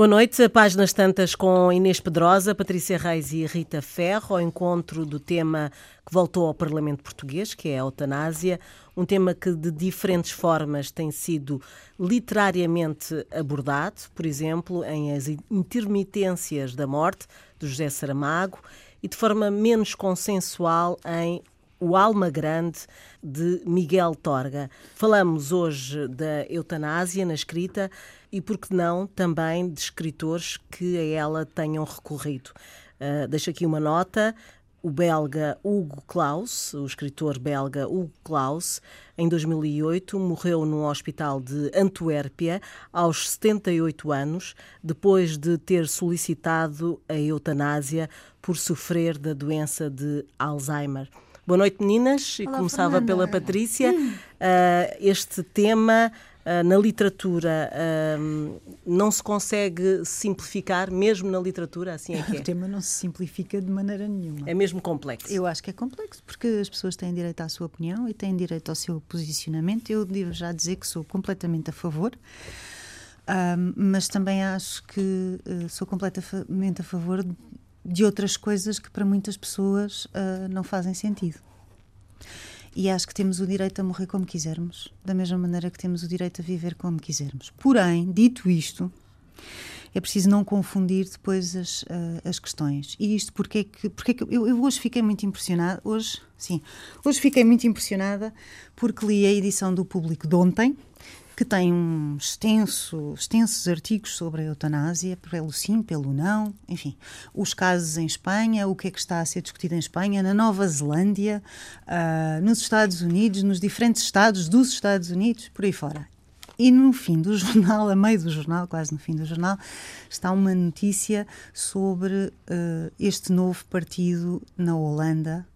Boa noite. Páginas tantas com Inês Pedrosa, Patrícia Reis e Rita Ferro, ao encontro do tema que voltou ao Parlamento Português, que é a eutanásia, um tema que de diferentes formas tem sido literariamente abordado, por exemplo, em As Intermitências da Morte, de José Saramago, e de forma menos consensual em O Alma Grande, de Miguel Torga. Falamos hoje da eutanásia na escrita e, por que não, também de escritores que a ela tenham recorrido. Uh, deixo aqui uma nota. O belga Hugo Claus, o escritor belga Hugo Claus, em 2008 morreu num hospital de Antuérpia aos 78 anos, depois de ter solicitado a eutanásia por sofrer da doença de Alzheimer. Boa noite, meninas. Olá, e começava Fernanda. pela Patrícia. Uh, este tema uh, na literatura uh, não se consegue simplificar, mesmo na literatura, assim é que O é. tema não se simplifica de maneira nenhuma. É mesmo complexo. Eu acho que é complexo, porque as pessoas têm direito à sua opinião e têm direito ao seu posicionamento. Eu devo já dizer que sou completamente a favor, ahm, mas também acho que eh, sou completamente a favor de outras coisas que para muitas pessoas ah, não fazem sentido. E acho que temos o direito a morrer como quisermos, da mesma maneira que temos o direito a viver como quisermos. Porém, dito isto, é preciso não confundir depois as, ah, as questões. E isto porque é que, porque é que eu, eu hoje fiquei muito impressionada, hoje, sim, hoje fiquei muito impressionada porque li a edição do público de ontem, que tem um extenso, extensos artigos sobre a eutanásia, pelo sim, pelo não, enfim, os casos em Espanha, o que é que está a ser discutido em Espanha, na Nova Zelândia, ah, nos Estados Unidos, nos diferentes estados dos Estados Unidos, por aí fora. E no fim do jornal, a meio do jornal, quase no fim do jornal, está uma notícia sobre eh, este novo partido na Holanda,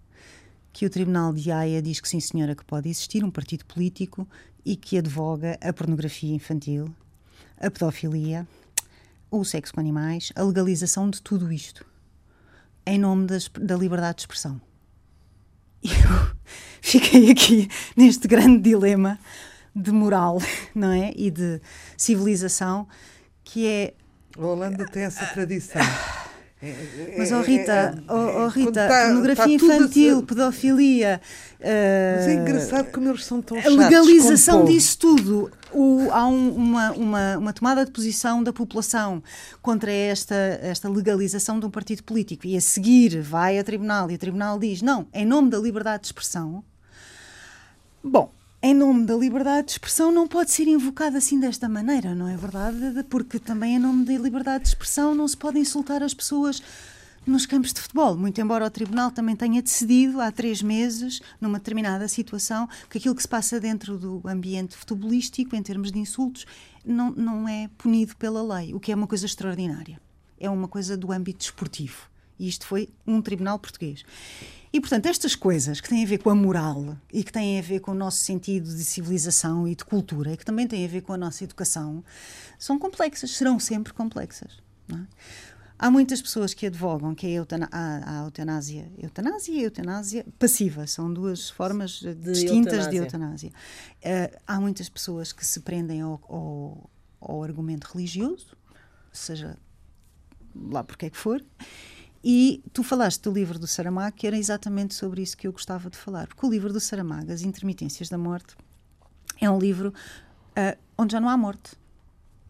que o Tribunal de Haia diz que sim, senhora, que pode existir, um partido político, e que advoga a pornografia infantil, a pedofilia, o sexo com animais, a legalização de tudo isto, em nome das- da liberdade de expressão. Eu fiquei aqui neste grande dilema de moral, não é? E de civilização, que é A Holanda tem essa tradição. É- Mas, é- ó Rita, é- ó ó, quando Rita, tá- pornografia tá tudo infantil, ser- pedofilia. Mas é eh, engraçado como eles são tão a legalização disso tudo. O- há um- uma, uma, uma tomada de posição da população contra esta, esta legalização de um partido político e a seguir vai a tribunal e o tribunal diz não, em nome da liberdade de expressão. Bom, em nome da liberdade de expressão não pode ser invocado assim desta maneira, não é verdade? Porque também em nome da liberdade de expressão não se pode insultar as pessoas nos campos de futebol, muito embora o Tribunal também tenha decidido há três meses, numa determinada situação, que aquilo que se passa dentro do ambiente futebolístico, em termos de insultos, não, não é punido pela lei, o que é uma coisa extraordinária. É uma coisa do âmbito desportivo. E isto foi um tribunal português. E, portanto, estas coisas que têm a ver com a moral e que têm a ver com o nosso sentido de civilização e de cultura e que também têm a ver com a nossa educação, são complexas, serão sempre complexas. é? Há muitas pessoas que advogam que a, eutana- há- há eutanásia, eutanásia e eutanásia passiva, são duas formas eh, distintas de eutanásia. eutanásia. Eh, há muitas pessoas que se prendem ao, ao- ao argumento religioso, seja lá porque é que for, e tu falaste do livro do Saramago, que era exatamente sobre isso que eu gostava de falar, porque o livro do Saramago, As Intermitências da Morte, é um livro ah, onde já não há morte.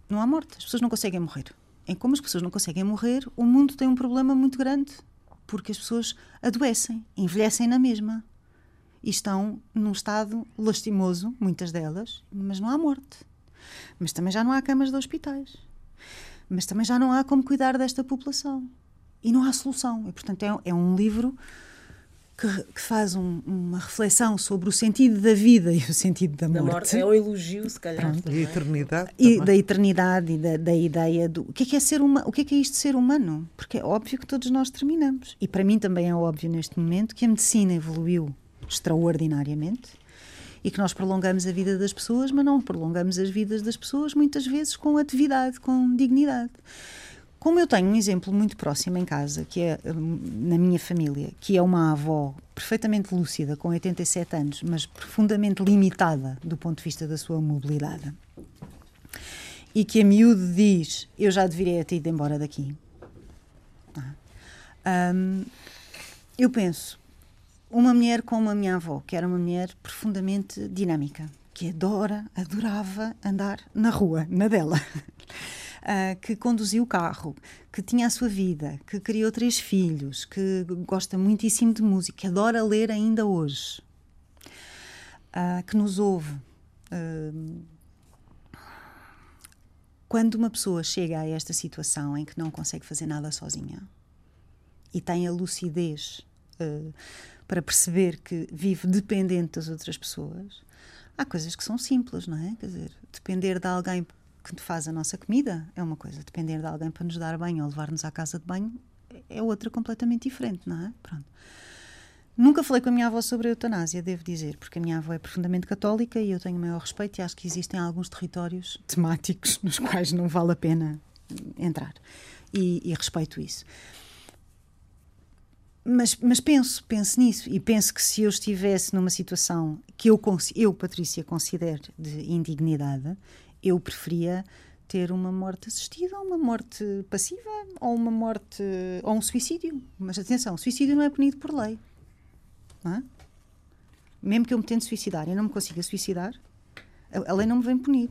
Não há morte, as pessoas não conseguem morrer. Em como as pessoas não conseguem morrer, o mundo tem um problema muito grande, porque as pessoas adoecem, envelhecem na mesma e estão num estado lastimoso, muitas delas, mas não há morte. Mas também já não há camas de hospitais. Mas também já não há como cuidar desta população. E não há solução. E, portanto, é, é um livro que, que faz um- uma reflexão sobre o sentido da vida e o sentido da Da morte. morte é um elogio, se calhar. E a também. eternidade E da eternidade e da, da ideia do o que é que é ser humano, o que é que é isto de ser humano? Porque é óbvio que todos nós terminamos. E para mim também é óbvio neste momento que a medicina evoluiu extraordinariamente e que nós prolongamos a vida das pessoas, mas não prolongamos as vidas das pessoas muitas vezes com atividade, com dignidade. Como eu tenho um exemplo muito próximo em casa, que é hum, na minha família, que é uma avó perfeitamente lúcida, com 87 anos, mas profundamente limitada do ponto de vista da sua mobilidade. e que a miúdo diz eu já deveria ter ido embora daqui. Um, eu penso, uma mulher como a minha avó, que era uma mulher profundamente dinâmica, que adora, adorava andar na rua, na dela. Uh, que conduziu o carro, que tinha a sua vida, que criou três filhos, que gosta muitíssimo de música, que adora ler ainda hoje, uh, que nos ouve. Uh, quando uma pessoa chega a esta situação em que não consegue fazer nada sozinha e tem a lucidez para perceber que vive dependente das outras pessoas, há coisas que são simples, não é? Quer dizer, depender de alguém que faz a nossa comida é uma coisa, depender de alguém para nos dar banho ou levar-nos à casa de banho é outra completamente diferente, não é? Pronto. Nunca falei com a minha avó sobre a eutanásia, devo dizer, porque a minha avó é profundamente católica e eu tenho o maior respeito e acho que existem alguns territórios temáticos nos quais não vale a pena entrar. E, e respeito isso. Mas, mas, penso, penso nisso e penso que se eu estivesse numa situação que eu, eu Patrícia, considero de indignidade, eu preferia ter uma morte assistida, ou uma morte passiva, ou uma morte ou um suicídio. Mas atenção, suicídio não é punido por lei. Não é? Mesmo que eu me tente suicidar e não me consiga suicidar, a, a lei não me vem punir.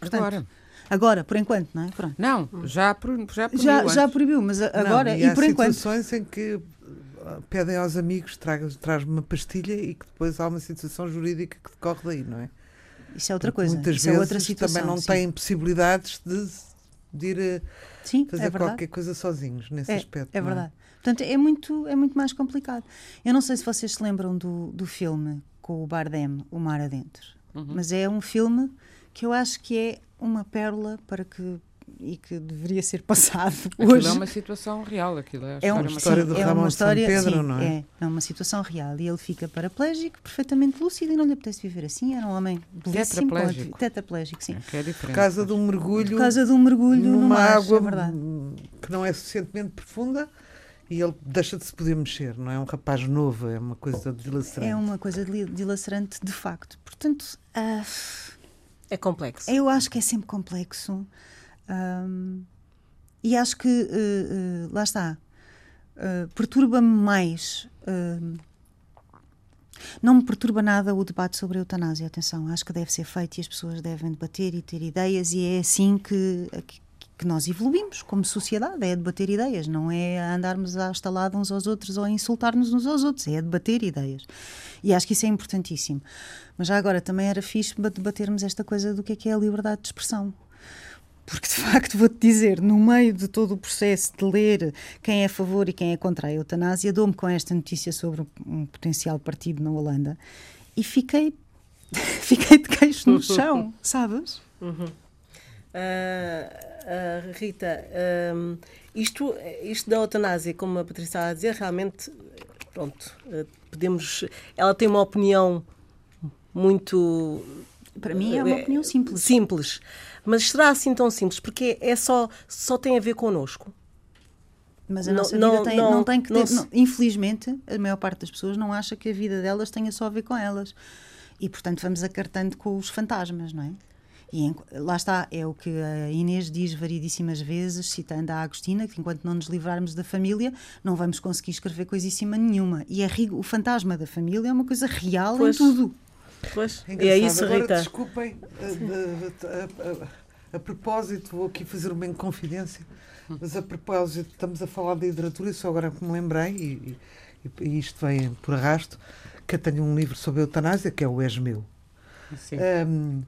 Portanto, Agora. Agora, por enquanto, não é? Pronto. Não, já, já proibiu. Já, já proibiu, mas agora não, e, e por enquanto. Há situações em que ah, pedem aos amigos traz-me uma pastilha e que depois há uma situação jurídica que decorre daí, não é? Isso é outra coisa. Muitas Isso vezes é outra situação, também não sim. têm possibilidades de, de ir a sim, fazer é qualquer coisa sozinhos nesse é, aspecto. É verdade. É? Portanto, é muito, é muito mais complicado. Eu não sei se vocês se lembram do, do filme com o Bardem, O Mar Adentro, uhum. mas é um filme que eu acho que é uma pérola para que e que deveria ser passado aquilo hoje. é uma situação real, aquilo é, é uma história do é Ramon uma história, Pedro, sim, não é? é? É uma situação real e ele fica paraplégico, perfeitamente lúcido e não lhe apetece viver assim. Era um homem belíssimo, tetraplégico, tetraplégico sim. É, é Por causa de um mergulho, Por causa de um mergulho numa no mar, água é que não é suficientemente profunda e ele deixa de se poder mexer, não é um rapaz novo, é uma coisa dilacerante. É uma coisa dilacerante de facto. Portanto, uh, é complexo. Eu acho que é sempre complexo. Um, e acho que, uh, uh, lá está, uh, perturba-me mais. não me perturba nada o debate sobre a eutanásia, atenção, acho que deve ser feito e as pessoas devem debater e ter ideias, e é assim que, que nós evoluímos como sociedade, é debater ideias, não é andarmos a estalar uns aos outros ou a insultar-nos uns aos outros, é debater ideias. E acho que isso é importantíssimo. Mas já agora também era fixe debatermos esta coisa do que é que é a liberdade de expressão. Porque, de facto, vou-te dizer, no meio de todo o processo de ler quem é a favor e quem é contra a eutanásia, dou-me com esta notícia sobre um potencial partido na Holanda e fiquei, fiquei de queixo no chão, sabes? Uhum. Uh, uh, Rita, um, isto, isto da eutanásia, como a Patrícia estava a dizer, realmente, pronto, uh, podemos. Ela tem uma opinião muito. Para mim é uma opinião simples. Simples. Mas será assim tão simples? Porque é só, só tem a ver connosco. Mas a não, nossa vida não, tem, não, não tem que ter. Se... infelizmente, a maior parte das pessoas não acha que a vida delas tenha só a ver com elas. E, portanto, vamos acartando com os fantasmas, não é? E em, lá está, é o que a Inês diz variedíssimas vezes, citando a Agostina, que enquanto não nos livrarmos da família, não vamos conseguir escrever coisíssima nenhuma. E a, o fantasma da família é uma coisa real pois. em tudo. Pois, é, é isso, Agora, Rita. Desculpem, a, a, a, a, propósito, vou aqui fazer uma confidência, mas a propósito, estamos a falar da literatura, e só agora que me lembrei, e, e, e, isto vem por arrasto, que eu tenho um livro sobre a eutanásia, que é o És Meu. Um,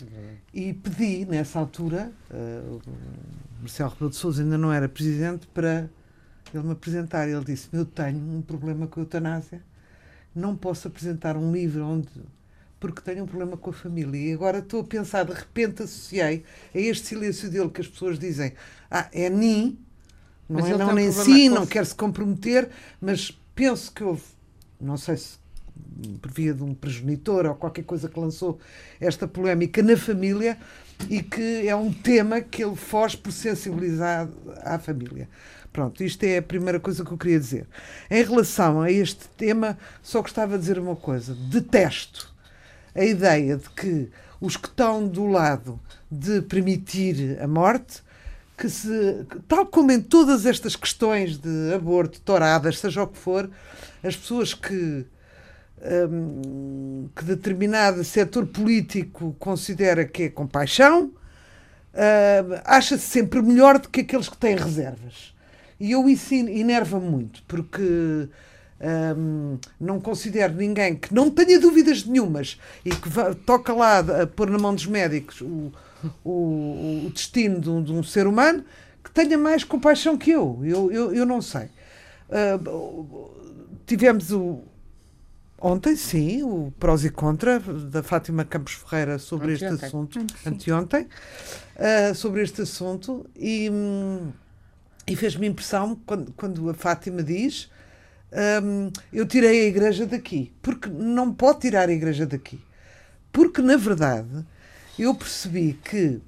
e pedi, nessa altura, uh, o Marcelo Rebelo de Sousa ainda não era presidente, para ele me apresentar. Ele disse: Eu tenho um problema com a eutanásia, não posso apresentar um livro onde porque tenho um problema com a família. E agora estou a pensar, de repente associei a este silêncio dele que as pessoas dizem: Ah, é nem, não mas é não nem si, não quer se comprometer, mas penso que houve, não sei se por via de um progenitor ou qualquer coisa que lançou esta polémica na família e que é um tema que ele foge por sensibilizar à família. Pronto, isto é a primeira coisa que eu queria dizer. Em relação a este tema, só gostava de dizer uma coisa: detesto a ideia de que os que estão do lado de permitir a morte, que se, tal como em todas estas questões de aborto, touradas, seja o que for, as pessoas que, um, que determinado setor político considera que é compaixão, uh, acha-se sempre melhor do que aqueles que têm reservas. E eu isso enerva muito, porque não considero ninguém que não tenha dúvidas nenhumas e que vá, toca lá a pôr na mão dos médicos o, o, o destino de um, de um, ser humano que tenha mais compaixão que eu. Eu, eu, eu não sei. Uh, tivemos o, ontem, sim, o prós e contra da Fátima Campos Ferreira sobre anteontem. este assunto, anteontem, uh, sobre este assunto, e, hum, e fez-me impressão quando, quando a Fátima diz eu tirei a igreja daqui. Porque não pode tirar a igreja daqui. Porque, na verdade, eu percebi que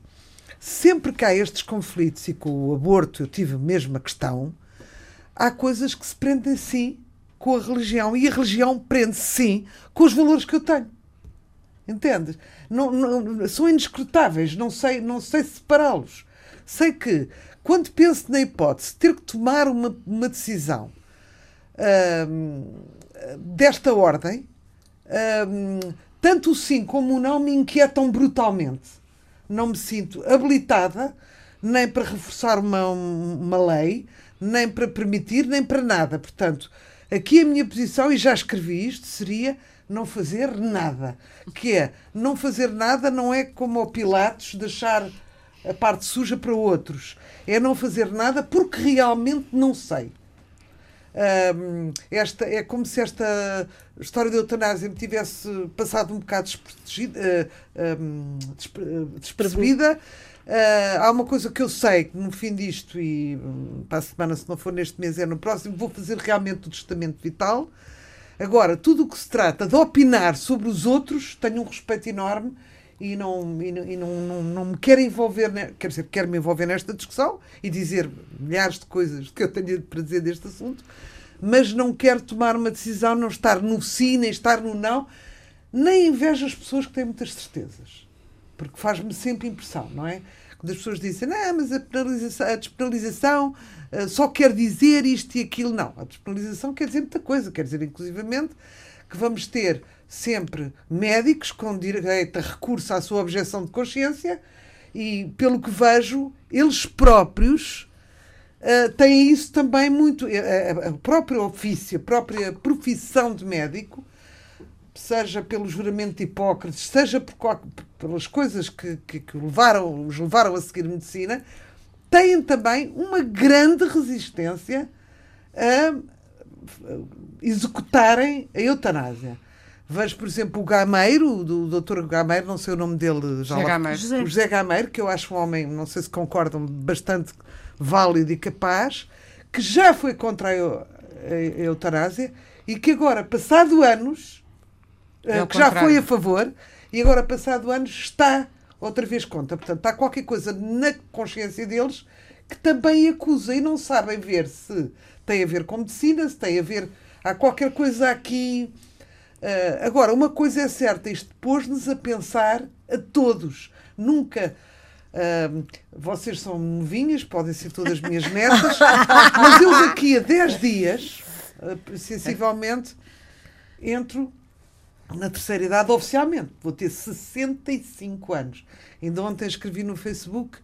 sempre que há estes conflitos e com o aborto eu tive a mesma questão, há coisas que se prendem sim com a religião e a religião prende sim com os valores que eu tenho. Entendes? Não, não, são indescrutáveis, não sei, não sei separá-los. Sei que, quando penso na hipótese de ter que tomar uma, uma decisão desta ordem, tanto o sim como o não me inquietam brutalmente. Não me sinto habilitada nem para reforçar uma, uma lei, nem para permitir, nem para nada. Portanto, aqui a minha posição, e já escrevi isto, seria não fazer nada. Que é, não fazer nada não é como o Pilatos deixar a parte suja para outros. É não fazer nada porque realmente não sei. Um, esta, é como se esta história da eutanásia me tivesse passado um bocado desprotegida, uh, um, despercebida. Uh, há uma coisa que eu sei que no fim disto, e um, para a semana, se não for neste mês, é no próximo, vou fazer realmente o testamento vital. Agora, tudo o que se trata de opinar sobre os outros, tenho um respeito enorme e não, e não, e não, não, não, me quero envolver, quer dizer, quero me envolver nesta discussão e dizer milhares de coisas que eu tenho para dizer deste assunto, mas não quero tomar uma decisão, não estar no sim, nem estar no não, nem invejo as pessoas que têm muitas certezas, porque faz-me sempre impressão, não é? Quando as pessoas dizem, não, mas a, penalização, a despenalização uh, só quer dizer isto e aquilo, não. A despenalização quer dizer muita coisa, quer dizer, inclusivamente, que vamos ter sempre médicos com direito a recurso à sua objeção de consciência e, pelo que vejo, eles próprios uh, têm isso também muito. A, a própria ofício, a própria profissão de médico, seja pelo juramento de Hipócrates, seja por, pelas coisas que, que, que levaram, os levaram a seguir medicina, têm também uma grande resistência a executarem a eutanásia. Vejo, por exemplo, o Gameiro, do doutor Gameiro, não sei o nome dele, já José lá, Gameiro. José. O José Gameiro, que eu acho um homem, não sei se concordam, bastante válido e capaz, que já foi contra a, a, a eutanásia e que agora, passado anos, é que já foi a favor, e agora, passado anos, está outra vez contra. Portanto, está qualquer coisa na consciência deles que também acusa e não sabem ver se tem a ver com medicina, se tem a ver. Há qualquer coisa aqui Uh, agora, uma coisa é certa, isto pôs-nos a pensar a todos. Nunca. Uh, vocês são novinhas, podem ser todas minhas netas, mas eu daqui a 10 dias, uh, sensivelmente, entro na terceira idade oficialmente. Vou ter 65 anos. Ainda ontem escrevi no Facebook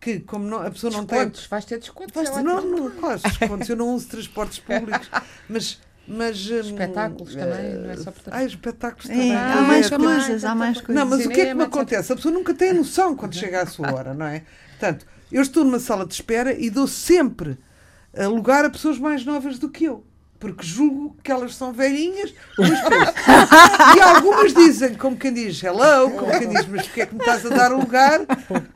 que, como não, a pessoa não descontos, tem. Vais ter descontos. Vais é ter, não, não, claro, descontos. Eu não uso transportes públicos, mas mas, espetáculos hum, também, não é só portanto... Ah, espetáculos é, também. Há mais é, coisas, há mais coisas. Não, mas o que é que me acontece? A pessoa nunca tem noção quando chega à sua hora, não é? Portanto, eu estou numa sala de espera e dou sempre lugar a pessoas mais novas do que eu. Porque julgo que elas são velhinhas, e algumas dizem, como quem diz hello, como quem diz, mas porquê é que me estás a dar um lugar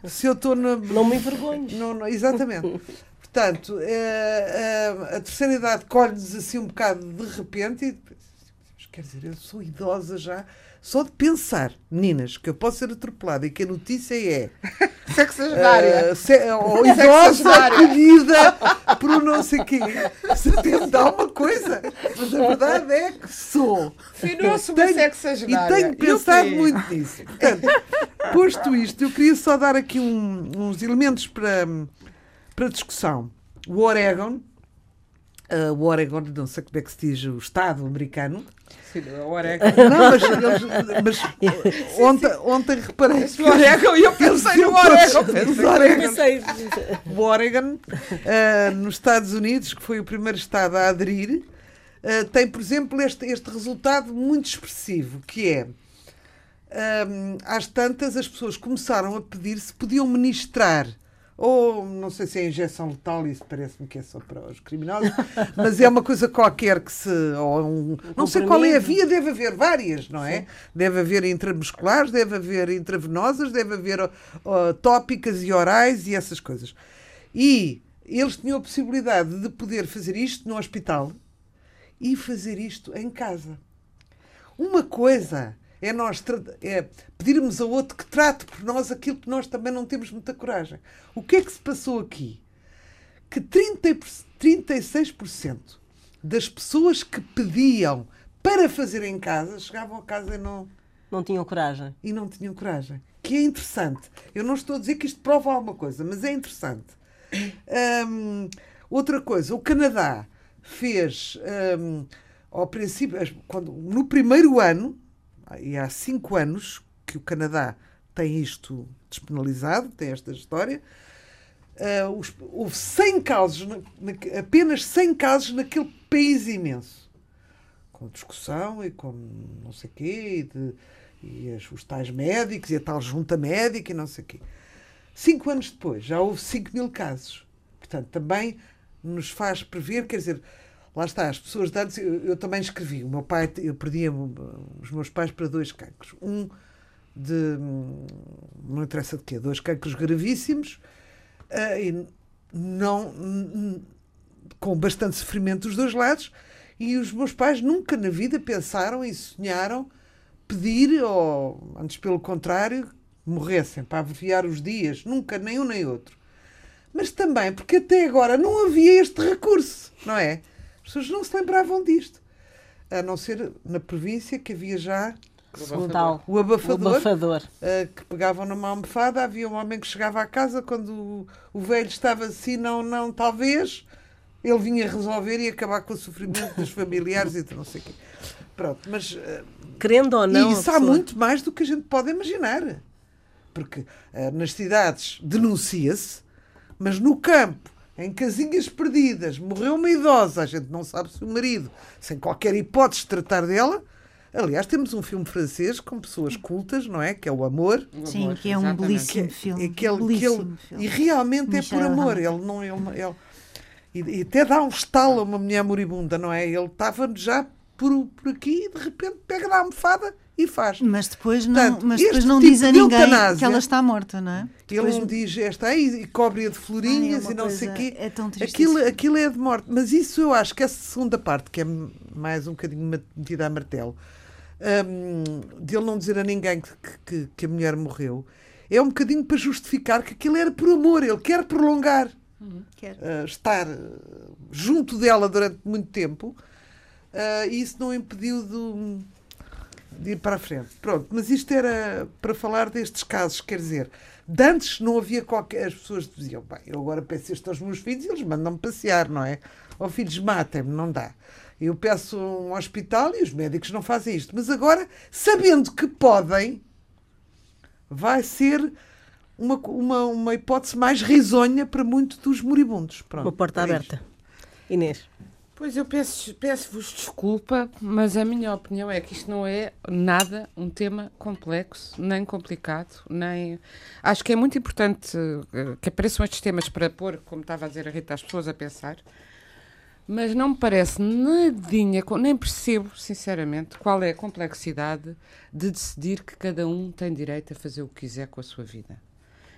se eu estou na. Não me envergonho. Não, não, exatamente. Portanto, uh, uh, a terceira idade colhe-nos assim um bocado de repente e quer dizer, eu sou idosa já, só de pensar, meninas, que eu posso ser atropelada e que a notícia é Sexagenária. uh, se, ou idosa acolhida por um não sei quê. Se até me dá uma coisa, mas a verdade é que sou. Finou-se uma Tenho- E tenho pensado muito nisso. Portanto, posto isto, eu queria só dar aqui um- uns elementos para, para discussão. O Oregon, uh, o Oregon, não sei como é que se diz, o Estado americano. Sim, o orégano. Não, mas, eles- mas ontem, ontem reparei O orégano, e eu pensei no orégano. Pensei, o Oregon, ah, nos Estados Unidos, que foi o primeiro estado a aderir, ah, tem, por exemplo, este, este resultado muito expressivo, que é, ahm, às tantas, as pessoas começaram a pedir se podiam ministrar, ou não sei se é injeção letal, isso parece-me que é só para os criminosos, mas é uma coisa qualquer que se. Ou um, não sei qual é a via, deve haver várias, não é? Deve haver intramusculares, deve haver intravenosas, deve haver ó, tópicas e orais e essas coisas. E eles tinham a possibilidade de poder fazer isto no hospital e fazer isto em casa. Uma coisa é nós é pedirmos a outro que trate por nós aquilo que nós também não temos muita coragem. O que é que se passou aqui? Que 30, por- 36% das pessoas que pediam para fazer em casa chegavam a casa e não, não tinham coragem. e não tinham coragem. Que é interessante. Eu não estou a dizer que isto prova alguma coisa, mas é interessante. Hum, outra coisa, o Canadá fez hum, ao princípio, quando, no primeiro ano, e há cinco anos que o Canadá tem isto despenalizado, tem esta história, ah, os- houve 100 casos, na- na- apenas 100 casos naquele país imenso com discussão e com não sei o quê, e, de- e as- os tais médicos e a tal junta médica e não sei o quê. Cinco anos depois, já houve 5 mil casos. Portanto, também nos faz prever, quer dizer, lá está, as pessoas de antes, eu, eu também escrevi, o meu pai, eu perdia os meus pais para dois cancros. Um de, hum, não interessa de quê, dois cancros gravíssimos, ah, e não, n- com bastante sofrimento dos dois lados, e os meus pais nunca na vida pensaram e sonharam pedir, ou antes pelo contrário, morressem para abreviar os dias, nunca, nem um nem outro. Mas também porque até agora não havia este recurso, não é? As pessoas não se lembravam disto. A não ser na província que havia já o abafador, O abafador. Uh, que pegavam numa almofada. Havia um homem que chegava à casa quando o, o velho estava assim, não, não, talvez. Ele vinha resolver e acabar com o sofrimento dos familiares e de não sei o quê. Pronto, mas uh, Querendo ou não. e isso há pessoa- muito mais do que a gente pode imaginar. Porque uh, nas cidades denuncia-se, mas no campo, em casinhas perdidas, morreu uma idosa, a gente não sabe se o marido, sem qualquer hipótese de tratar dela. Aliás, temos um filme francês com pessoas cultas, não é? Que é o Amor. Sim, Amor, que é um belíssimo filme. E, que ele- que belíssimo ele- filme. e realmente é Michel por amor. Ele não, ele, ele- e, e até dá um estalo a uma mulher moribunda, não é? Ele estava já por, por aqui e de repente pega na almofada e faz. Mas depois não, Portanto, mas depois não tipo diz a ninguém que ela está morta, não é? Ele Depois- não diz esta aí e cobre-a de florinhas Ai, é e não sei o quê. é tão triste aquilo, isso. aquilo é de morte. Mas isso eu acho que essa segunda parte, que é mais um bocadinho metida a martelo, hum, de ele não dizer a ninguém que, que- que a mulher morreu, é um bocadinho para justificar que aquilo era por amor. Ele quer prolongar Quer. uh, estar uh, junto dela durante muito tempo uh, e isso não impediu de, de ir para a frente. Pronto, mas isto era para falar destes casos, quer dizer, de antes não havia qualquer. As pessoas diziam, bem, eu agora peço isto aos meus filhos e eles mandam-me passear, não é? Ó filhos, matem-me, não dá. Eu peço um hospital e os médicos não fazem isto. Mas agora, sabendo que podem, vai ser uma, uma, uma hipótese mais risonha para muitos dos moribundos. Pronto, Uma porta é aberta. Inês. Pois eu peço- peço-vos desculpa, mas a minha opinião é que isto não é nada um tema complexo, nem complicado, nem. Acho que é muito importante eh, que apareçam estes temas para pôr, como estava a dizer a Rita, as pessoas a pensar. Mas não me parece nadinha, nem percebo, sinceramente, qual é a complexidade de decidir que cada um tem direito a fazer o que quiser com a sua vida.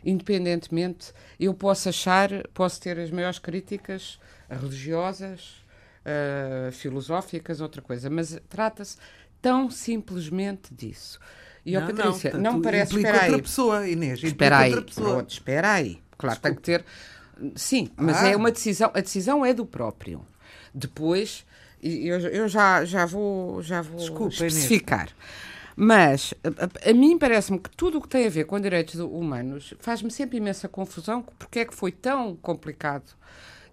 Independentemente, eu posso achar, posso ter as maiores críticas religiosas, uh, filosóficas, outra coisa, mas trata-se tão simplesmente disso. E, ó, Não, Patrícia, não, não, parece. Espera outra aí. pessoa, Inês. Espera aí, outra pessoa. pronto, espera aí. Claro, tem que ter. Sim, mas Ah. é uma decisão. A decisão é do próprio. Depois, eu, eu já, já vou, já vou Desculpa, Inês. especificar. Mas a, a- a mim parece-me que tudo o que tem a ver com direitos humanos faz-me sempre imensa confusão porque é que foi tão complicado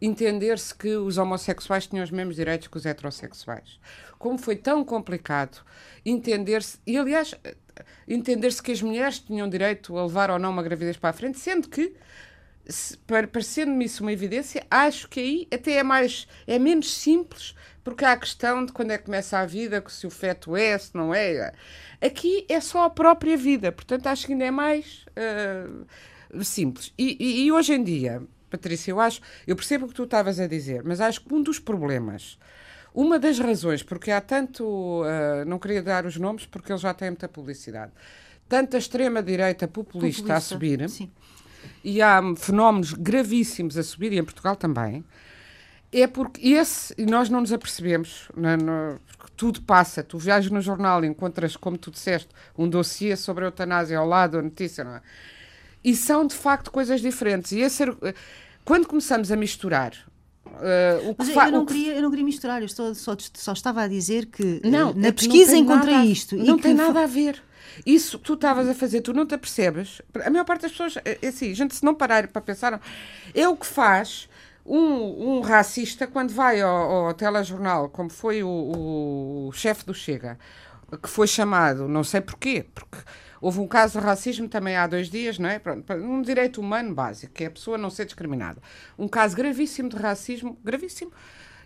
entender-se que os homossexuais tinham os mesmos direitos que os heterossexuais. Como foi tão complicado entender-se, e aliás, entender-se que as mulheres tinham direito a levar ou não uma gravidez para a frente, sendo que parecendo-me isso uma evidência, acho que aí até é mais é menos simples, porque há a questão de quando é que começa a vida, se o feto é, se não é. Aqui é só a própria vida, portanto acho que ainda é mais ah, simples. E, e- e hoje em dia, Patrícia, eu acho, eu percebo o que tu estavas a dizer, mas acho que um dos problemas, uma das razões, porque há tanto, ah, não queria dar os nomes porque eles já têm muita publicidade, tanta extrema-direita populista, a Populista, subir, Sim. e há fenómenos gravíssimos a subir, e em Portugal também, é porque esse, e nós não nos apercebemos, na- no- porque tudo passa, tu viajas no jornal e encontras, como tu disseste, um dossiê sobre a eutanásia ao lado, a notícia, não é? E são, de facto, coisas diferentes. E esse, era- quando começamos a misturar eh, o que Mas eu, não queria, eu não queria misturar, eu estou, só, só estava a dizer que eh, Não, na é que não pesquisa tem encontrei nada isto. Não tem nada a ver. Isso que tu estavas a fazer, tu não te apercebes. A maior parte das pessoas, é assim, gente se não parar para pensar, é o que faz um, um racista quando vai ao, ao telejornal, como foi o, o chefe do Chega, que foi chamado, não sei porquê, porque houve um caso de racismo também há dois dias, não é? Pronto, um direito humano básico, que é a pessoa não ser discriminada. Um caso gravíssimo de racismo, gravíssimo,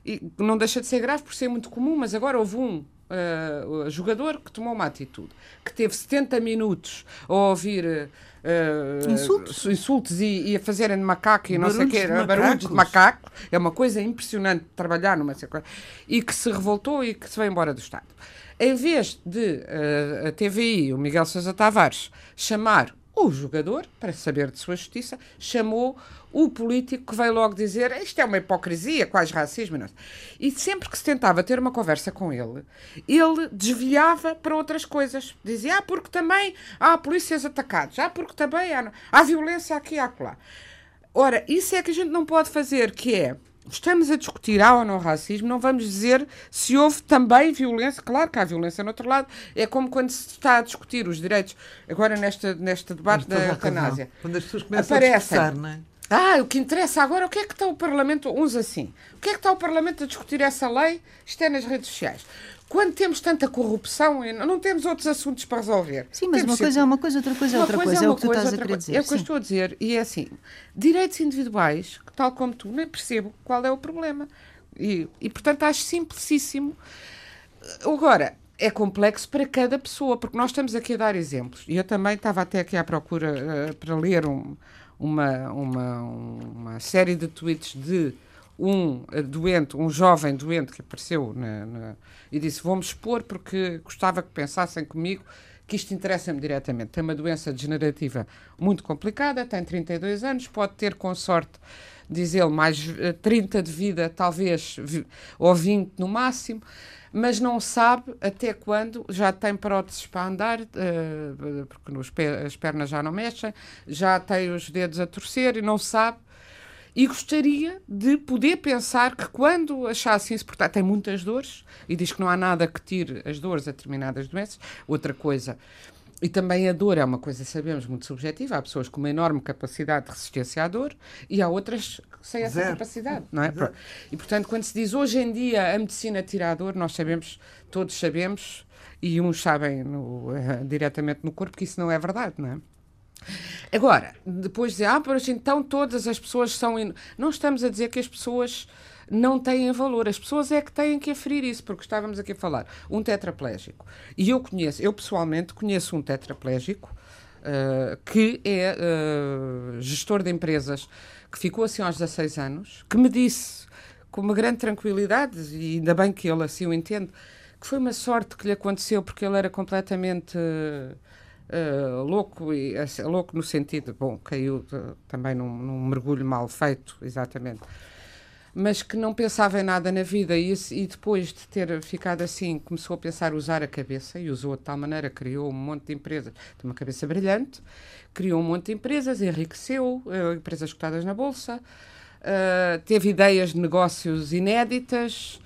e não deixa de ser grave por ser muito comum, mas agora houve um uh, jogador que tomou uma atitude, que teve 70 minutos a ouvir uh, Insultos. insultos e, e a fazerem de macaco e não sei o Barulhos quê, de barulhos de macaco. É uma coisa impressionante trabalhar numa sequência. E que se revoltou e que se veio embora do Estado. Em vez de uh, a TVI, o Miguel Sousa Tavares, chamar o jogador, para saber de sua justiça, chamou o político que veio logo dizer isto é uma hipocrisia, quase racismo. não. E sempre que se tentava ter uma conversa com ele, ele desviava para outras coisas. Dizia, ah, porque também há polícias atacados, ah, porque também há, há violência aqui e acolá. Ora, isso é que a gente não pode fazer, que é, estamos a discutir há ou não racismo, não vamos dizer se houve também violência, claro que há violência no outro lado, é como quando se está a discutir os direitos, agora nesta, neste debate da eutanásia. Quando as pessoas começam Aparecem. a discursar, não é? Ah, o que interessa agora, o que é que está o Parlamento, uns assim, o que é que está o Parlamento a discutir essa lei? Isto é nas redes sociais. Quando temos tanta corrupção, não temos outros assuntos para resolver. Sim, mas Temos uma coisa sempre- é uma coisa, outra coisa é outra coisa. coisa É uma o que tu coisa, estás a querer dizer. É o que eu estou a dizer. E é assim, direitos individuais, tal como tu, nem percebo qual é o problema. E, e portanto, acho simplicíssimo. Agora, é complexo para cada pessoa, porque nós estamos aqui a dar exemplos. E eu também estava até aqui à procura eh, para ler um- uma, uma, uma série de tweets de um eh, doente, um jovem doente que apareceu na- na- e disse: Vou-me expor porque gostava que pensassem comigo que isto interessa-me diretamente. Tem uma doença degenerativa muito complicada, tem 32 anos, pode ter, com sorte, diz ele, mais eh, 30 de vida, talvez, ou 20 no máximo, mas não sabe até quando já tem próteses para andar, eh, porque as pernas já não mexem, já tem os dedos a torcer e não sabe. E gostaria de poder pensar que quando achasse insuportável, tem muitas dores e diz que não há nada que tire as dores a determinadas doenças. Outra coisa, e também a dor é uma coisa, sabemos, muito subjetiva. Há pessoas com uma enorme capacidade de resistência à dor e há outras sem essa Zero. capacidade, não é? Zero. E portanto, quando se diz hoje em dia a medicina tira a dor, nós sabemos, todos sabemos, e uns sabem no, eh, diretamente no corpo que isso não é verdade, não é? Agora, depois dizer, ah, pois então todas as pessoas são. in-". Não estamos a dizer que as pessoas não têm valor, as pessoas é que têm que aferir isso, porque estávamos aqui a falar. Um tetraplégico. E eu conheço, eu pessoalmente conheço um tetraplégico ah, que é ah, gestor de empresas, que ficou assim aos 16 anos, que me disse com uma grande tranquilidade, e ainda bem que ele assim o entende, que foi uma sorte que lhe aconteceu, porque ele era completamente. ah, Uh, louco, e, assim, louco no sentido, bom, caiu de- também num, num mergulho mal feito, exatamente. mas que não pensava em nada na vida e, e, depois de ter ficado assim começou a pensar usar a cabeça e usou de tal maneira criou um monte de empresas tem uma cabeça brilhante criou um monte de empresas enriqueceu uh, empresas cotadas na bolsa uh, teve ideias de negócios inéditas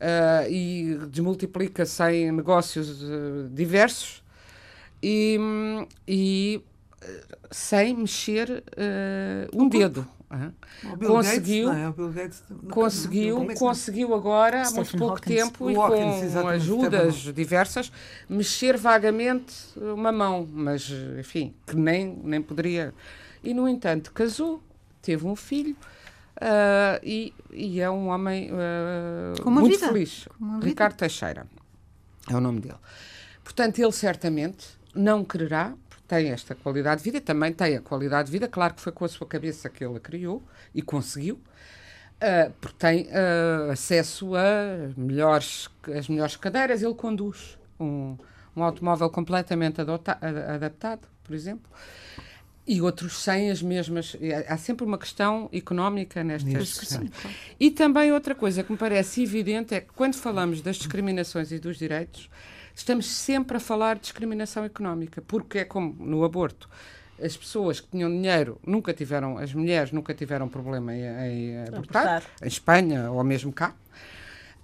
uh, e desmultiplica-se em negócios diversos e, e sem mexer um dedo conseguiu, Gates, é? conseguiu, conseguiu agora, há muito pouco Hawkins. tempo, e com ajudas diversas, mexer vagamente uma mão, mas, enfim, que nem, nem poderia. E, no entanto, casou, teve um filho uh, e, e, é um homem uh, muito vida. feliz. Ricardo Teixeira é o nome dele. Portanto, ele certamente não quererá tem esta qualidade de vida, também tem a qualidade de vida, claro que foi com a sua cabeça que ele a criou e conseguiu, uh, porque tem uh, acesso a melhores, as melhores cadeiras, ele conduz um, um automóvel completamente adota, adaptado, por exemplo, e outros sem as mesmas. Há sempre uma questão económica nestas. E também outra coisa que me parece evidente é que quando falamos das discriminações e dos direitos, estamos sempre a falar de discriminação económica, porque é como no aborto. As pessoas que tinham dinheiro nunca tiveram, as mulheres nunca tiveram problema em, em abortar, abortar, em Espanha ou mesmo cá.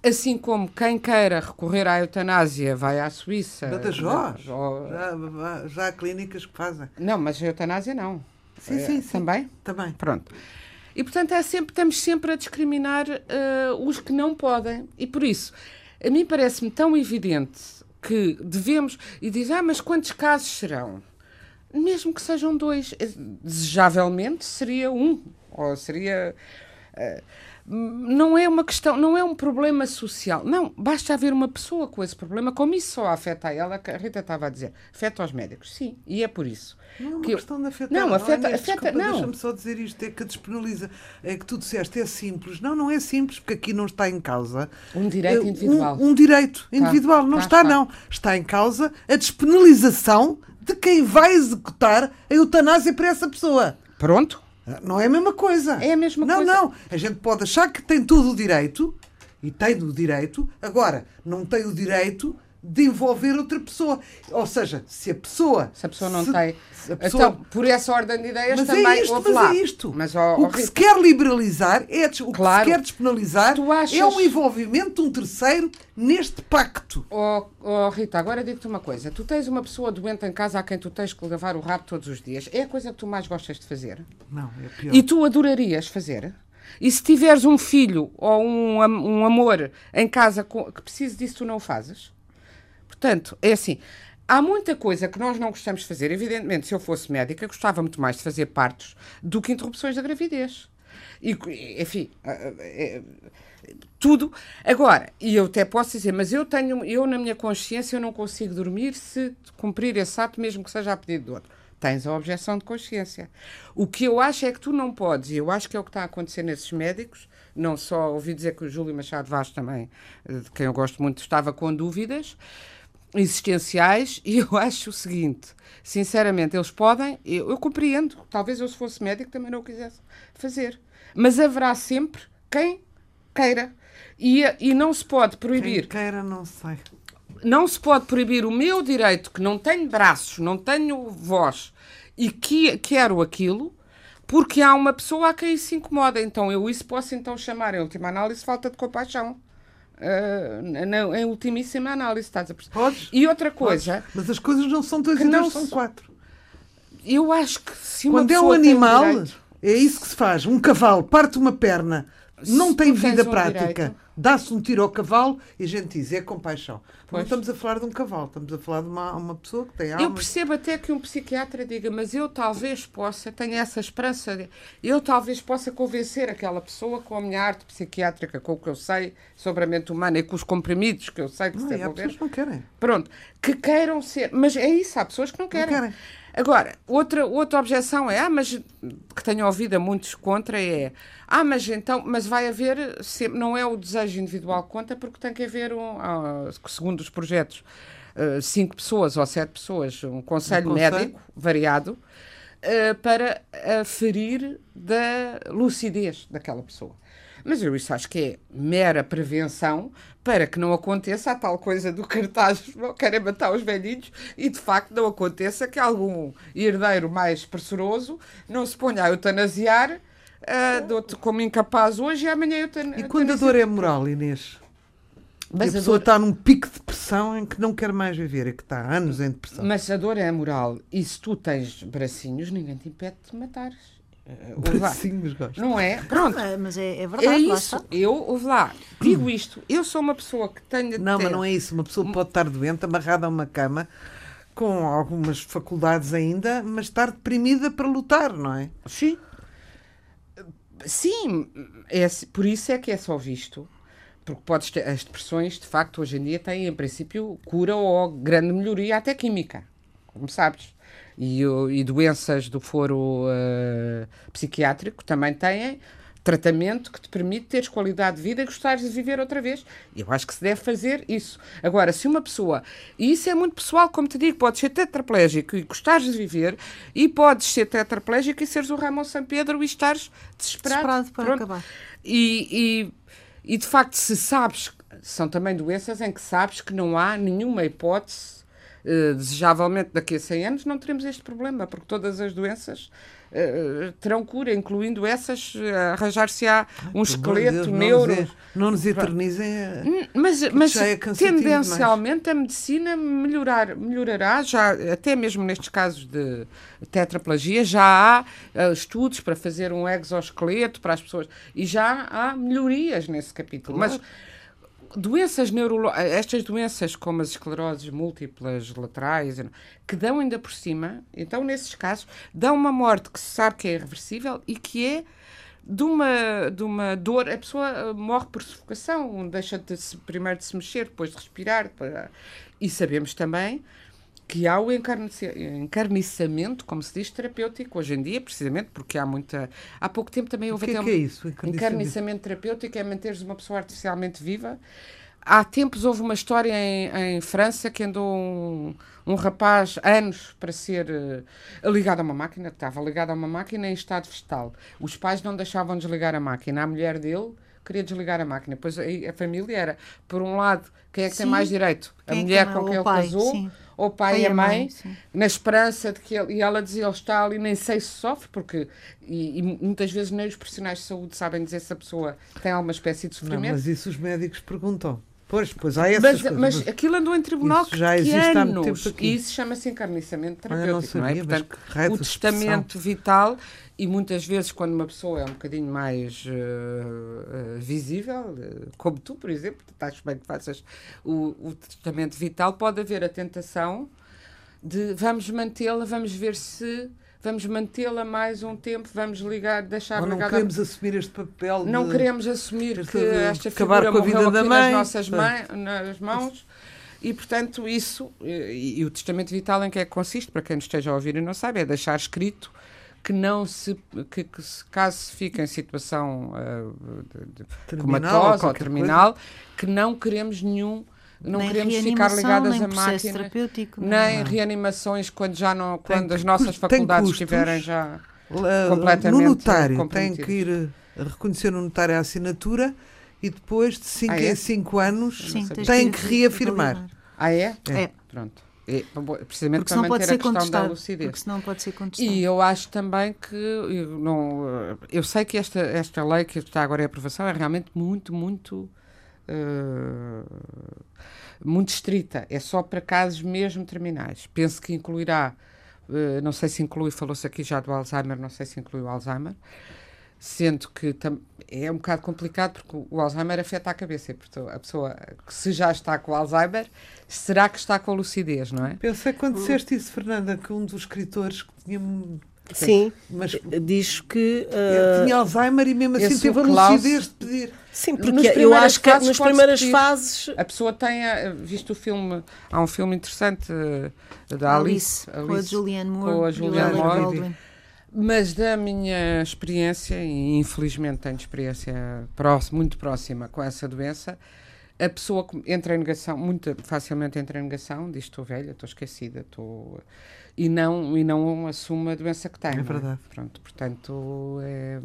Assim como quem queira recorrer à eutanásia vai à Suíça. Badajoz. Ou... Já, já há clínicas que fazem. Não, mas a eutanásia não. Sim, é, sim, sim. Também? Também. Pronto. E, portanto, é sempre, estamos sempre a discriminar uh, os que não podem. E, por isso, a mim parece-me tão evidente que devemos. E diz, ah, mas quantos casos serão? Mesmo que sejam dois, eh, desejavelmente seria um, ou seria. Uh, não é uma questão, não é um problema social. Não, basta haver uma pessoa com esse problema, como isso só afeta a ela, que a Rita estava a dizer, afeta aos médicos. Sim, e é por isso. Não é uma que questão eu... de afetar. Não, afeta, afeta, não. Deixa-me só dizer isto, é que despenaliza, é que tu disseste, é simples. Não, não é simples, porque aqui não está em causa... Um direito individual. Um, um direito tá, individual, tá, não tá, está, não. Está em causa a despenalização de quem vai executar a eutanásia para essa pessoa. Pronto. Não é a mesma coisa. É a mesma não, coisa. Não, não. A gente pode achar que tem todo o direito, e tem o direito, agora, não tem o direito de envolver outra pessoa. Ou seja, se a pessoa. Se a pessoa não se, tem. Pessoa... Então, por essa ordem de ideias mas também. É isto, mas lá. é isto. Mas, oh, o que se quer liberalizar, é, o claro. que se quer despenalizar, achas... é um envolvimento de um terceiro neste pacto. Oh, oh Rita, agora digo-te uma coisa. Tu tens uma pessoa doente em casa a quem tu tens que lavar o rabo todos os dias. É a coisa que tu mais gostas de fazer? Não, é pior. E tu adorarias fazer? E se tiveres um filho ou um, um amor em casa que precise disso, tu não o fazes? Portanto, é assim. Há muita coisa que nós não gostamos de fazer. Evidentemente, se eu fosse médica, gostava muito mais de fazer partos do que interrupções da gravidez. E, enfim, é, tudo. Agora, e eu até posso dizer, mas eu tenho, eu na minha consciência, eu não consigo dormir se cumprir esse ato, mesmo que seja a pedido do outro. Tens a objeção de consciência. O que eu acho é que tu não podes, e eu acho que é o que está a acontecer nesses médicos, não só ouvi dizer que o Júlio Machado Vaz também, de quem eu gosto muito, estava com dúvidas, existenciais e eu acho o seguinte, sinceramente, eles podem, eu, eu, compreendo, talvez eu se fosse médico também não o quisesse fazer, mas haverá sempre quem queira e, e não se pode proibir. Quem queira, não sei. Não se pode proibir o meu direito, que não tenho braços, não tenho voz e que quero aquilo, porque há uma pessoa a quem isso se incomoda. Então eu isso posso então chamar, em última análise, falta de compaixão. Uh, na, em ultimíssima análise, estás a perceber? Podes, e outra coisa. Podes. Mas as coisas não são dois e dois, são quatro. Eu acho que se Quando é um animal, direito... é isso que se faz. Um cavalo parte uma perna, não tem vida prática. Dá-se um tiro ao cavalo e a gente diz, é compaixão. Pois. Não estamos a falar de um cavalo, estamos a falar de uma, uma pessoa que tem alma. Eu percebo até que um psiquiatra diga, mas eu talvez possa, tenho essa esperança, de, eu talvez possa convencer aquela pessoa com a minha arte psiquiátrica, com o que eu sei sobre a mente humana e com os comprimidos que eu sei que não, se desenvolver. Há pessoas que não querem. Pronto, que queiram ser. Mas é isso, há pessoas que não querem. Não querem. Agora, outra, outra objeção é, ah, mas que tenho ouvido a muitos contra é, ah, mas então, mas vai haver, sempre, não é o desejo individual que conta, porque tem que haver, um, ah, segundo os projetos, uh, cinco pessoas ou sete pessoas, um conselho um médico variado, uh, para aferir da lucidez daquela pessoa. Mas eu isso acho que é mera prevenção para que não aconteça a tal coisa do cartaz querem matar os velhinhos e de facto não aconteça que algum herdeiro mais pressuroso não se ponha a eutanasiar uh, como incapaz hoje e amanhã eutanasiar. E quando a dor é moral, Inês? Mas e a, a pessoa dor... está num pico de depressão em que não quer mais viver, e que está há anos em depressão. Mas a dor é moral. E se tu tens bracinhos, ninguém te impede de matares. Uh, bracinhos, gosto. Não é? Pronto. Não, mas é, é verdade. É isso. Eu, ouve lá, digo isto. Eu sou uma pessoa que tenho. Não, ter... mas não é isso. Uma pessoa pode estar doente, amarrada a uma cama, com algumas faculdades ainda, mas estar deprimida para lutar, não é? Sim. Sim, é, por isso é que é só visto porque podes ter, as depressões, de facto, hoje em dia têm, em princípio, cura ou grande melhoria, até química, como sabes. E, e doenças do foro uh, psiquiátrico também têm tratamento que te permite teres qualidade de vida e gostares de viver outra vez. Eu acho que se deve fazer isso. Agora, se uma pessoa, e isso é muito pessoal, como te digo, podes ser tetraplégico e gostares de viver, e podes ser tetraplégico e seres o Ramon São Pedro e estares desesperado. Desesperado para Pronto. acabar. E, e e de facto, se sabes, são também doenças em que sabes que não há nenhuma hipótese, uh, desejavelmente daqui a 100 anos, não teremos este problema, porque todas as doenças uh, terão cura, incluindo essas, uh, arranjar-se-á um esqueleto, Deus, neuro. Não, não nos eternizem. Mas, mas é tendencialmente a medicina melhorar, melhorará, já, até mesmo nestes casos de tetraplagia, já há estudos para fazer um exoesqueleto para as pessoas e já há melhorias nesse capítulo. Claro. Mas doenças neurológicas, estas doenças como as escleroses múltiplas laterais, que dão ainda por cima, então nesses casos, dão uma morte que se sabe que é irreversível e que é de uma, de uma dor, a pessoa eh, morre por sufocação, deixa de se, primeiro de se mexer, depois de respirar. Para... E sabemos também que há o encarniçamento, como se diz, terapêutico hoje em dia, precisamente porque há muita. Há pouco tempo também houve o que até é, um... que é isso? Encarniçamento. encarniçamento terapêutico é manteres uma pessoa artificialmente viva. Há tempos houve uma história em, em França que andou um, um, rapaz anos para ser uh, ligado a uma máquina, estava ligado a uma máquina em estado vegetal. Os pais não deixavam desligar a máquina. A mulher dele queria desligar a máquina. Pois a, a família era, por um lado, quem é que sim. tem mais direito? A quem é mulher é com quem ele pai, casou. Sim ou pai, pai e a mãe, mãe na esperança de que ele, e ela dizia, ele está ali, nem sei se sofre, porque e, e, muitas vezes nem os profissionais de saúde sabem dizer se a pessoa tem alguma espécie de sofrimento. Não, mas isso os médicos perguntam. Pois, pois há essas mas, coisas, mas, aquilo andou em tribunal que já existe há muito tempo aqui. E isso chama-se encarniçamento terapêutico, ah, não, sabia, não, é? Portanto, o testamento vital e muitas vezes quando uma pessoa é um bocadinho mais uh, uh, visível, uh, como tu, por exemplo, estás bem que faças o, o testamento vital, pode haver a tentação de vamos mantê-la, vamos ver se vamos mantê-la mais um tempo, vamos ligar, deixar Ou não ligada. queremos assumir este papel. Não queremos assumir que esta figura morreu aqui nas nossas nas mãos. E, portanto, isso, e, e, o testamento vital em que é que consiste, para quem nos esteja a ouvir e não sabe, é deixar escrito que não se, que, que se, caso se fique em situação uh, de, de comatosa ou terminal, coisa. que não queremos nenhum não nem queremos ficar ligadas a máquinas, nem não. reanimações quando já não, quando tem, as nossas faculdades estiverem já completamente No notário tem que ir eh, reconhecer no notário a assinatura e depois de 5 ah, é? em 5 anos Sim, tem que, que reafirmar. Ah, é? É. Pronto. É, precisamente para manter a questão da lucidez. Porque senão pode ser contestado. E eu acho também que eu, não, eh, eu sei que esta, esta lei que está agora em aprovação é realmente muito, muito uh, muito estrita, é só para casos mesmo terminais. Penso que incluirá, uh, não sei se inclui, falou-se aqui já do Alzheimer, não sei se inclui o Alzheimer, sendo que é um bocado complicado porque o Alzheimer afeta a cabeça e portanto, a pessoa que se já está com o Alzheimer, será que está com a lucidez, não é? Pensei quando disseste isso, Fernanda, que um dos escritores que tinha Sim, mas diz que uh, tinha Alzheimer e mesmo assim teve a lucidez de pedir. Sim, porque eu acho que nas primeiras fases a pessoa tem a, visto o filme, há um filme interessante uh, da Alice, Alice, com a Julianne Moore, com a Julianne Moore mas da minha experiência, e infelizmente tenho experiência próxima, muito próxima com essa doença, a pessoa entra em negação, muito facilmente entra em negação, diz estou velha, estou esquecida, estou. E não, e não assume a doença que tem. É não verdade. Pronto, portanto, é,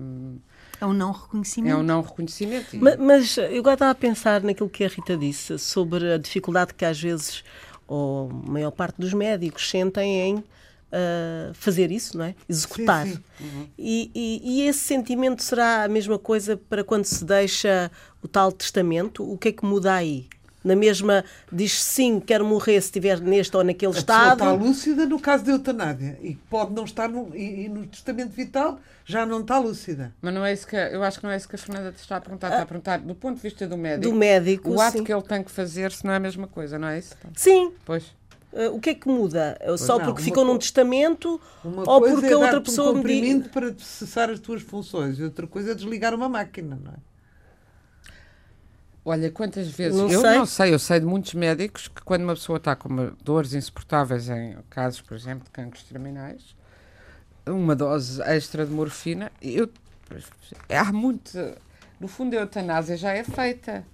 É um não reconhecimento. é um não reconhecimento. E- Ma- Mas, eu agora estava a pensar naquilo que a Rita disse sobre a dificuldade que às vezes, ou a maior parte dos médicos sentem em ah, fazer isso, não é? Executar. Sim, E, e- e esse sentimento será a mesma coisa para quando se deixa o tal testamento? O que é que muda aí? Na mesma, diz sim, quero morrer se estiver neste ou naquele A estado. está lúcida no caso de eutanásia e pode não estar no, e, e no testamento vital já não está lúcida. Mas não é isso que eu acho que não é isso que a Fernanda te está a perguntar. Está a perguntar do ponto de vista do médico. Do médico, o ato sim. que ele tem que fazer se não é a mesma coisa, não é isso? Sim. Pois. Ah, o que é que muda? Só não, porque ficou co- num testamento Uma ou coisa porque é a outra pessoa um me diz. para cessar as tuas funções e outra coisa é desligar uma máquina, não é? Olha, quantas vezes. Não eu sei. não sei, eu sei de muitos médicos que quando uma pessoa está com dores insuportáveis em casos, por exemplo, de cancros terminais, uma dose extra de morfina, eu, há muito. No fundo, a eutanásia já é feita.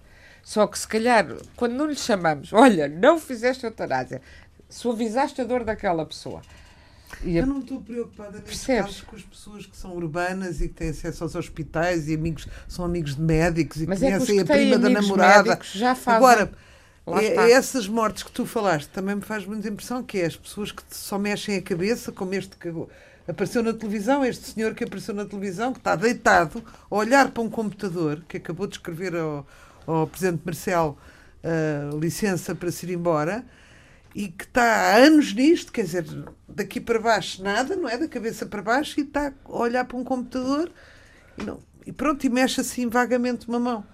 Só que se calhar, quando não lhe chamamos, olha, não fizeste eutanásia, suavizaste a dor daquela pessoa. A- Eu não estou preocupada Percebes? casos com as pessoas que são urbanas e que têm acesso aos hospitais e amigos, são amigos de médicos e Mas é conhecem que a prima da namorada. já fazem. Agora, é- essas mortes que tu falaste também me faz muita impressão que é as pessoas que só mexem a cabeça, como este que apareceu na televisão, este senhor que apareceu na televisão, que está deitado a olhar para um computador, que acabou de escrever ao, ao Presidente Marcelo ah, licença para se ir embora, e que está há anos nisto, quer dizer, daqui para baixo nada, não é? Da cabeça para baixo, e está a olhar para um computador e, não, e pronto, e mexe assim vagamente uma mão.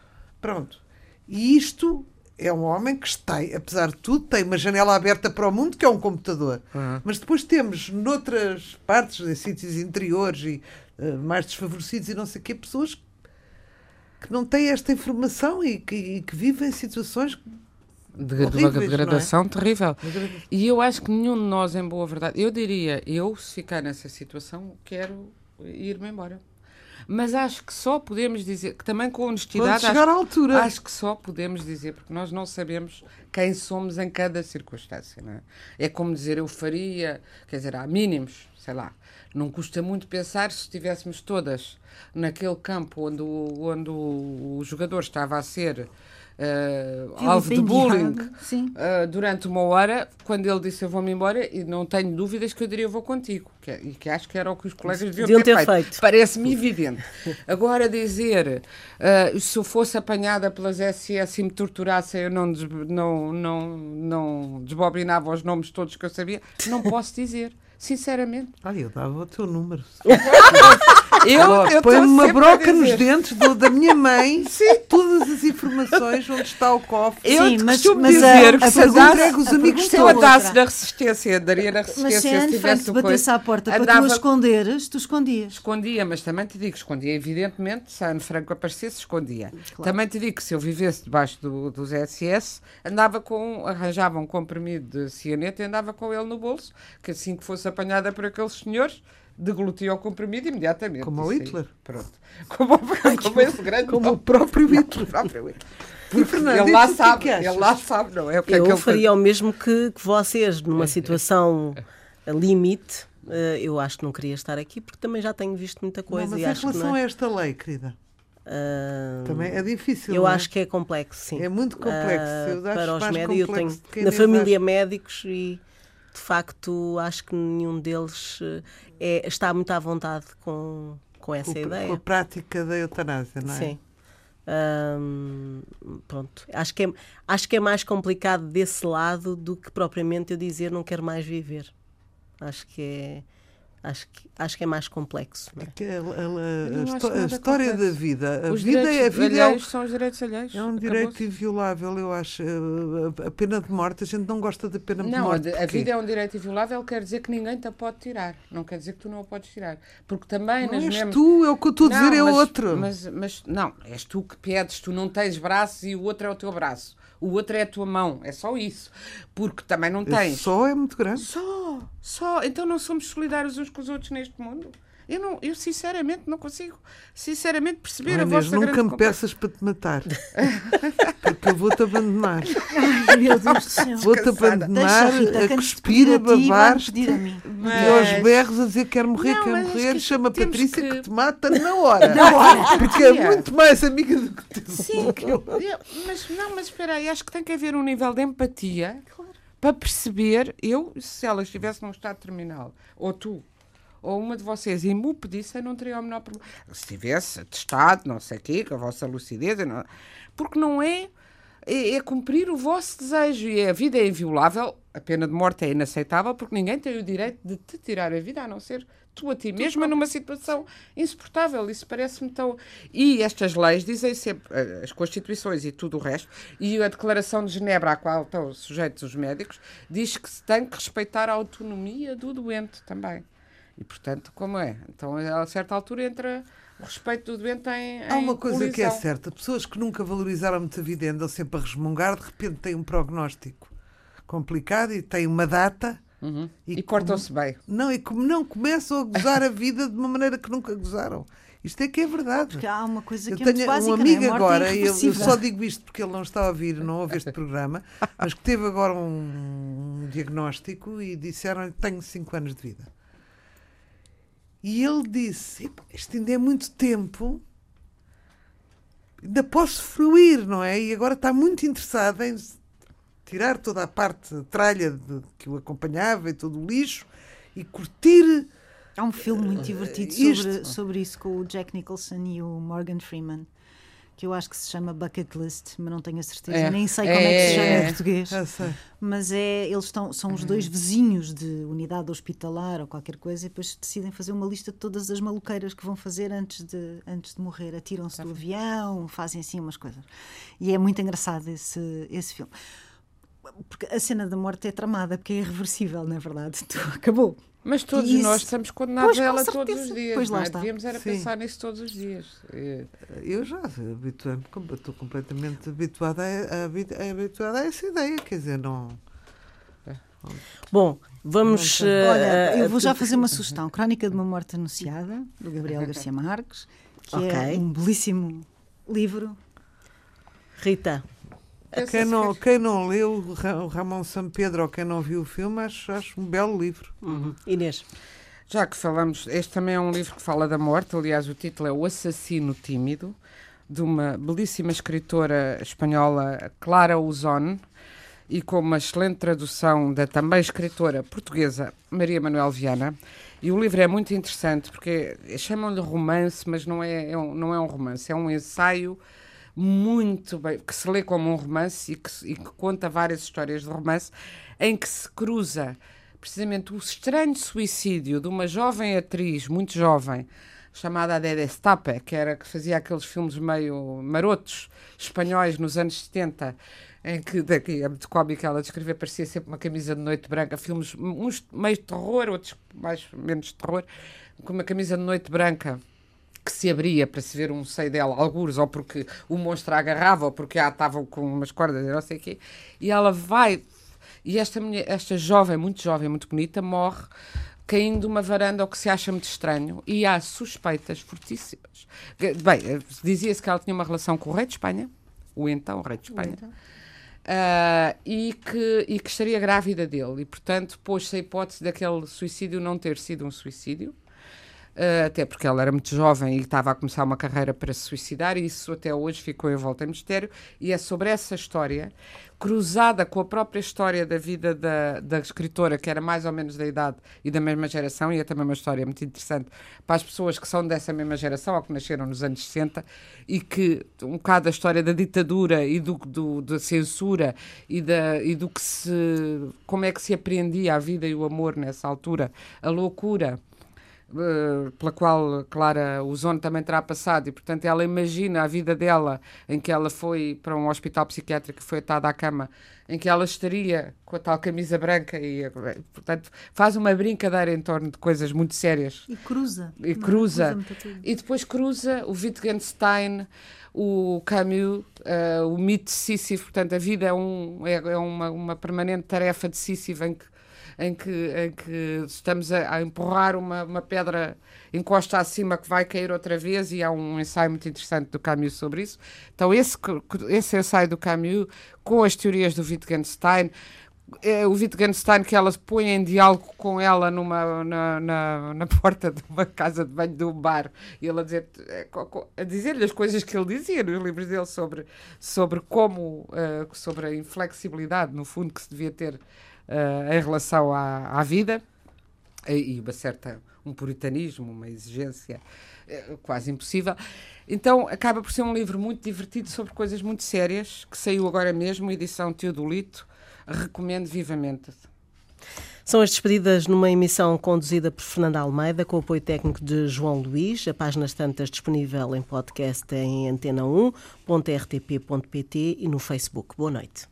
Pronto. E isto é um homem que está, apesar de tudo, tem uma janela aberta para o mundo, que é um computador. Uhum. Mas depois temos, noutras partes, em sítios interiores e eh, mais desfavorecidos e não sei o quê, pessoas que não têm esta informação e que, e que vivem situações de, horríveis, é? degradação terrível. E eu acho que nenhum de nós, em boa verdade, eu diria, eu, se ficar nessa situação, quero ir-me embora. Mas acho que só podemos dizer, que também com honestidade, chegar acho, à altura. acho que só podemos dizer, porque nós não sabemos quem somos em cada circunstância. Não é? é como dizer, eu faria, quer dizer, há mínimos, sei lá. Não custa muito pensar se estivéssemos todas naquele campo onde o, onde o jogador estava a ser eh, alvo de bullying. Uh, durante uma hora, quando ele disse eu vou-me embora, e não tenho dúvidas que eu diria eu vou contigo, que, é- e que acho que era o que os colegas deviam, ter, ter feito. feito. Parece-me evidente. Agora dizer uh, se eu fosse apanhada pelas SS e me torturassem, eu não, não, não, não desbobinava os nomes todos que eu sabia, não posso dizer. Sinceramente. Olha, eu dava o teu número. Eu, eu Põe-me estou uma broca nos dentes do- da minha mãe, todas as informações, onde está o cofre. Eu Sim, mas- mas dizer a- que a se pergunta- entrega os a amigos se é eu andasse na resistência, daria na Mas resistência se a se Anne tivesse Frank o coisa. à porta para Andava- tu a esconderes, tu escondias. Escondia, mas também te digo, escondia, evidentemente, se a Ana Franco aparecesse, escondia. Também te digo que se eu vivesse debaixo do, dos SS, andava com, arranjava um comprimido de cianeto e andava com ele no bolso, que assim que fosse apanhada por aqueles senhores, deglutia o comprimido imediatamente. Como o Isso aí. Hitler. Pronto. Como, como esse grande Como o próprio Hitler. o próprio Hitler. E, Fernando, ele lá que é sabe, que ele lá sabe, não é? O que é Eu que ele faria o mesmo que, que vocês, numa situação limite. eh, eu acho que não queria estar aqui porque também já tenho visto muita Não, coisa mas e em acho que relação não a é. esta lei, querida, Ah, também é difícil. eu não é? acho que é complexo, sim. É muito complexo. Eu acho para os médicos, eu tenho na família médicos e de facto acho que nenhum deles eh, é, está muito à vontade com, com essa com, ideia. com a prática da eutanásia, não é? Sim. Ahm, pronto. Acho que, é, acho que é mais complicado desse lado do que propriamente eu dizer não quero mais viver. Acho que é, acho que, acho que é mais complexo. não é? Que a, a- a- não a a história da vida, a Os vida, é, a direitos vida é, um- alheios são os direitos alheios. é um direito inviolável, eu acho. A, a- a pena de morte, a gente não gosta da pena de Não, a, morte. de- a vida é um direito inviolável, quer dizer que ninguém te a pode tirar. Não quer dizer que tu não a podes tirar. Porque também Não nas és mesmas- tu, é o que eu estou a dizer, Não, é mas- outro. Mas, mas não, és tu que pedes, tu não tens braços e o outro é o teu braço. O outro é a tua mão, é só isso. Porque também não tens. só é muito grande. Só, só. Então não somos solidários uns com os outros neste mundo? Eu, não, eu sinceramente não consigo sinceramente perceber a Inês, vossa nunca grande me peças para te matar. Porque eu vou-te abandonar. Ai, meu Deus do céu. Vou-te abandonar, Deixa, Rita, a que cuspir, a a babar a mim. e aos Mas- berros a dizer quero morrer, Não, quero mas morrer. que Chama a Patrícia que- que... te mata na hora. Na hora. Porque é muito mais amiga do que tu. Sim, eu- mas não, mas espera aí, acho que tem que haver um nível de empatia para perceber, eu, se ela estivesse num estado terminal, ou tu, ou uma de vocês, e me pedisse, eu não teria o menor problema. Se tivesse testado, não sei o quê, com a vossa lucidez, não- porque não é, é, é cumprir o vosso desejo, e a vida é inviolável, a pena de morte é inaceitável, porque ninguém tem o direito de te tirar a vida, a não ser tu a ti mesma numa situação insuportável. Isso parece-me tão. E estas leis dizem sempre, eh, as constituições e tudo o resto, e a Declaração de Genebra, à qual estão sujeitos os médicos, diz que se tem que respeitar a autonomia do doente também. E, portanto, como é? Então, a certa altura, entra o respeito do doente em. Há uma em coisa que é colisão. certa: pessoas que nunca valorizaram muito a vida e andam sempre a resmungar, de repente têm um prognóstico complicado e têm uma data. Uhum. E, E cortam-se bem. Não, e como não começam a gozar a vida de uma maneira que nunca gozaram. Isto é que é verdade. Porque há uma coisa Eu que é muito tenho básica, um é? amigo morte agora, é e eu, eu só digo isto porque ele não está a ouvir, não ouve este programa, mas que teve agora um diagnóstico e disseram-lhe tenho 5 anos de vida. E ele disse: "Epá, Isto ainda é muito tempo, ainda posso fruir, não é? E agora está muito interessado em tirar toda a parte tralha de- que o acompanhava e todo o lixo e curtir. Há um filme muito divertido isto. sobre, sobre isso com o Jack Nicholson e o Morgan Freeman, que eu acho que se chama Bucket List, mas não tenho a certeza, É. nem sei como é, que se chama É. em português. Sei. Mas é, eles estão, são os dois vizinhos de unidade hospitalar ou qualquer coisa e depois decidem fazer uma lista de todas as maluqueiras que vão fazer antes de, antes de morrer. Atiram-se do avião, fazem assim umas coisas. E é muito engraçado esse, esse filme. Porque a cena da morte é tramada, porque é irreversível, não é verdade? Tu- Acabou. Mas todos Isso. nós estamos condenados Pois, a ela todos os dias. Pois lá é? está. Devíamos era Sim. pensar nisso todos os dias. É. Eu já habituei-me, estou completamente habituada a, a, habi- a- habituada a essa ideia, quer dizer, não. Bom, vamos. Eh, Olha, eu vou já fazer uma sugestão. Crónica de uma Morte Anunciada, do Gabriel Garcia Marques, que Ok. é um belíssimo livro. Rita, Quem não, quem não leu o Ra- o Ramon São Pedro ou quem não viu o filme, acho, acho um belo livro. uhum. Inês. Já que falamos, este também é um livro que fala da morte, aliás, o título é O Assassino Tímido, de uma belíssima escritora espanhola, Clara Uzon, e com uma excelente tradução da também escritora portuguesa Maria Manuel Viana. E o livro é muito interessante porque chamam-lhe romance, mas não é, é um, não é um romance, é um ensaio muito bem, que se lê como um romance e que, e que conta várias histórias de romance, em que se cruza precisamente o estranho suicídio de uma jovem atriz, muito jovem, chamada Adede Stape, que era que fazia aqueles filmes meio marotos espanhóis nos anos 70, em que daqui é muito cómico ela descrever, parecia sempre uma camisa de noite branca, filmes uns meio de terror, outros mais menos terror, com uma camisa de noite branca que se abria para se ver um seio dela, algures, ou porque o monstro a agarrava, ou porque ah, estavam com umas cordas, não sei o quê, e ela vai, e esta, mulher, esta jovem, muito jovem, muito bonita, morre caindo de uma varanda, o que se acha muito estranho, e há suspeitas fortíssimas. Bem, eh, dizia-se que ela tinha uma relação com o rei de Espanha, o então rei de Espanha, ah, e, que, e que estaria grávida dele, e portanto pôs-se a hipótese daquele suicídio não ter sido um suicídio, Uh, até porque ela era muito jovem e estava a começar uma carreira para se suicidar, e isso até hoje ficou envolto em mistério. E é sobre essa história, cruzada com a própria história da vida da, da escritora, que era mais ou menos da idade e da mesma geração, e é também uma história muito interessante para as pessoas que são dessa mesma geração, ou que nasceram nos anos 60, e que um bocado da história da ditadura e do, do, da censura e, da, e do que se. como é que se apreendia a vida e o amor nessa altura, a loucura eh, pela qual Clara Ozono também terá passado e portanto ela imagina a vida dela em que ela foi para um hospital psiquiátrico e foi atada à cama em que ela estaria com a tal camisa branca e eh, portanto faz uma brincadeira em torno de coisas muito sérias E cruza. E cruza. coisa. e depois cruza o Wittgenstein, o Camus, eh, o mito de Sísifo. Portanto, a vida é, um, é, é uma, uma permanente tarefa de Sísifo em que, em que, em que estamos a, a empurrar uma, uma pedra encosta acima que vai cair outra vez e há um ensaio muito interessante do Camus sobre isso. Então esse, esse ensaio do Camus com as teorias do Wittgenstein, é o Wittgenstein que ela põe em diálogo com ela numa, na, na, na, porta de uma casa de banho de um bar e ele a dizer é, a dizer-lhe as coisas que ele dizia nos livros dele sobre, sobre como uh, sobre a inflexibilidade no fundo que se devia ter uh, em relação à, à vida e uma certa um puritanismo, uma exigência uh, quase impossível. Então acaba por ser um livro muito divertido sobre coisas muito sérias que saiu agora mesmo, edição Teodolito recomendo vivamente. São as despedidas numa emissão conduzida por Fernanda Almeida, com o apoio técnico de João Luís. A página tantas disponível em podcast em antena1.rtp.pt e no Facebook. Boa noite.